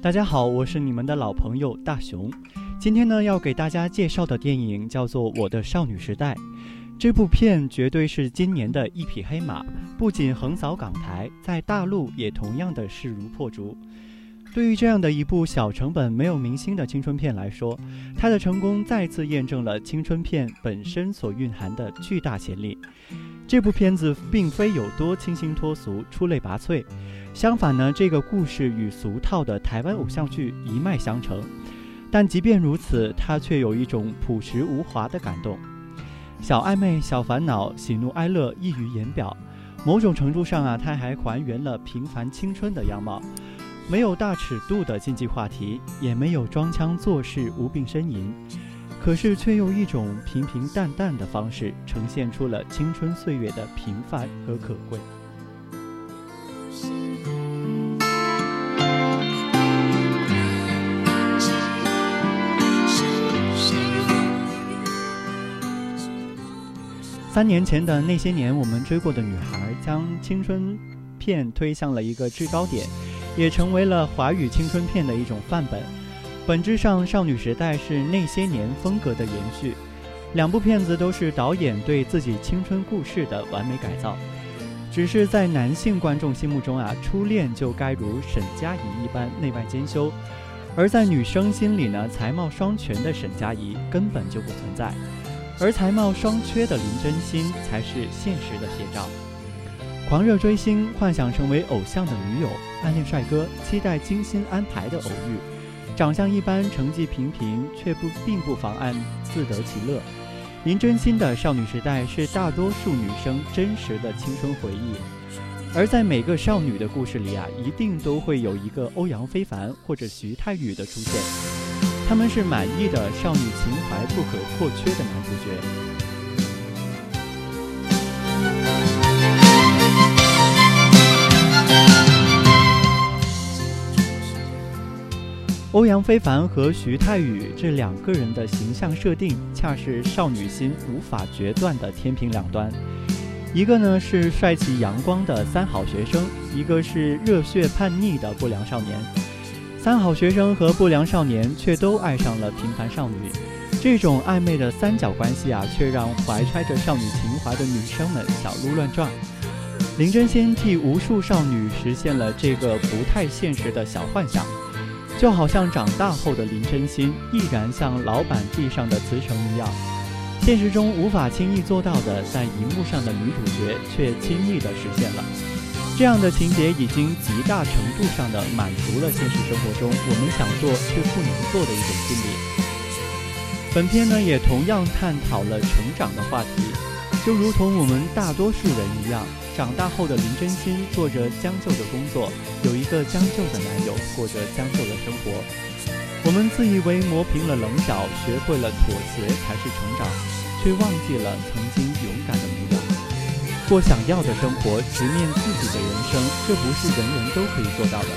大家好，我是你们的老朋友大熊。今天呢，要给大家介绍的电影叫做《我的少女时代》。这部片绝对是今年的一匹黑马，不仅横扫港台，在大陆也同样的势如破竹。对于这样的一部小成本、没有明星的青春片来说，它的成功再次验证了青春片本身所蕴含的巨大潜力。这部片子并非有多清新脱俗、出类拔萃。相反呢，这个故事与俗套的台湾偶像剧一脉相承，但即便如此，它却有一种朴实无华的感动。小暧昧、小烦恼、喜怒哀乐溢于言表。某种程度上啊，它还还原了平凡青春的样貌，没有大尺度的禁忌话题，也没有装腔作势、无病呻吟，可是却用一种平平淡淡的方式，呈现出了青春岁月的平凡和可贵。三年前的那些年，我们追过的女孩，将青春片推向了一个制高点，也成为了华语青春片的一种范本。本质上，《少女时代》是那些年风格的延续。两部片子都是导演对自己青春故事的完美改造。只是在男性观众心目中啊，初恋就该如沈佳宜一般内外兼修；而在女生心里呢，才貌双全的沈佳宜根本就不存在。而才貌双缺的林真心才是现实的写照。狂热追星，幻想成为偶像的女友，暗恋帅哥，期待精心安排的偶遇。长相一般，成绩平平，却不并不妨碍自得其乐。林真心的少女时代是大多数女生真实的青春回忆。而在每个少女的故事里啊，一定都会有一个欧阳非凡或者徐太宇的出现。他们是满意的少女情怀不可或缺的男主角。欧阳非凡和徐太宇这两个人的形象设定，恰是少女心无法决断的天平两端。一个呢是帅气阳光的三好学生，一个是热血叛逆的不良少年。三好学生和不良少年却都爱上了平凡少女，这种暧昧的三角关系啊，却让怀揣着少女情怀的女生们小鹿乱撞。林真心替无数少女实现了这个不太现实的小幻想，就好像长大后的林真心毅然像老板递上的辞呈一样，现实中无法轻易做到的，在荧幕上的女主角却轻易地实现了。这样的情节已经极大程度上的满足了现实生活中我们想做却不能做的一种心理。本片呢也同样探讨了成长的话题，就如同我们大多数人一样，长大后的林真心做着将就的工作，有一个将就的男友，过着将就的生活。我们自以为磨平了棱角，学会了妥协才是成长，却忘记了曾经勇敢的模样。过想要的生活，直面自己的人生，这不是人人都可以做到的。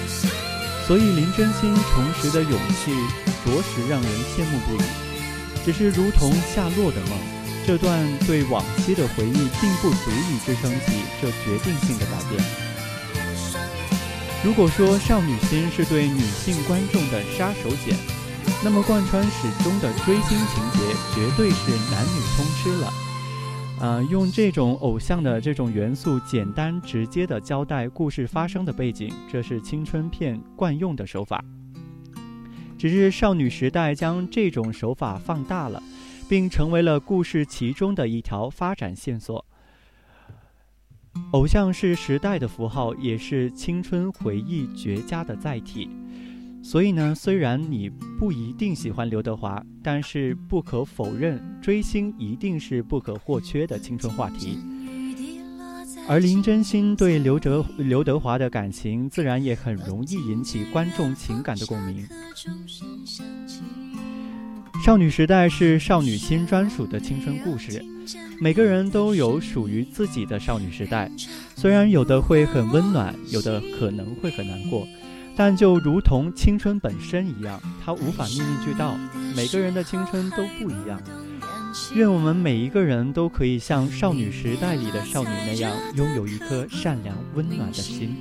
所以林真心重拾的勇气，着实让人羡慕不已。只是如同夏洛的梦，这段对往昔的回忆，并不足以支撑起这决定性的改变。如果说少女心是对女性观众的杀手锏，那么贯穿始终的追星情节，绝对是男女通吃了。呃，用这种偶像的这种元素，简单直接的交代故事发生的背景，这是青春片惯用的手法。只是少女时代将这种手法放大了，并成为了故事其中的一条发展线索。偶像是时代的符号，也是青春回忆绝佳的载体。所以呢，虽然你不一定喜欢刘德华，但是不可否认，追星一定是不可或缺的青春话题。而林真心对刘哲刘德华的感情，自然也很容易引起观众情感的共鸣。少女时代是少女心专属的青春故事，每个人都有属于自己的少女时代。虽然有的会很温暖，有的可能会很难过，但就如同青春本身一样，它无法面面俱到。每个人的青春都不一样。愿我们每一个人都可以像少女时代里的少女那样，拥有一颗善良温暖的心。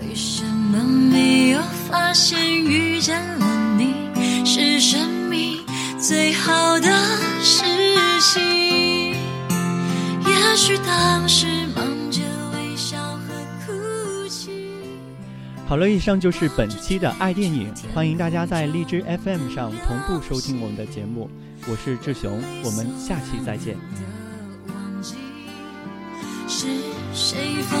为什么没有发现遇见了你？是生命最好的事情。也许当时忙着微笑和哭泣。好了，以上就是本期的爱电影，欢迎大家在荔枝 FM 上同步收听我们的节目。我是志雄，我们下期再见。是谁风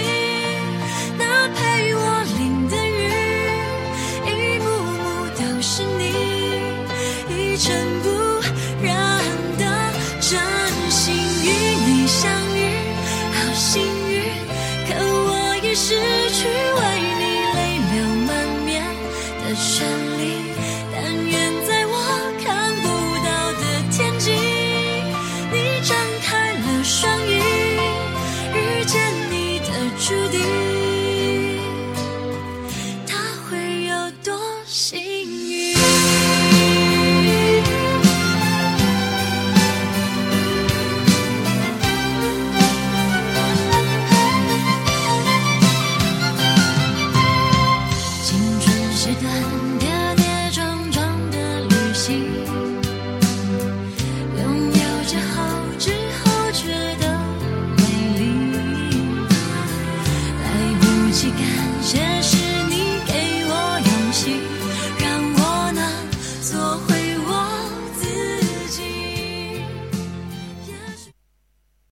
注定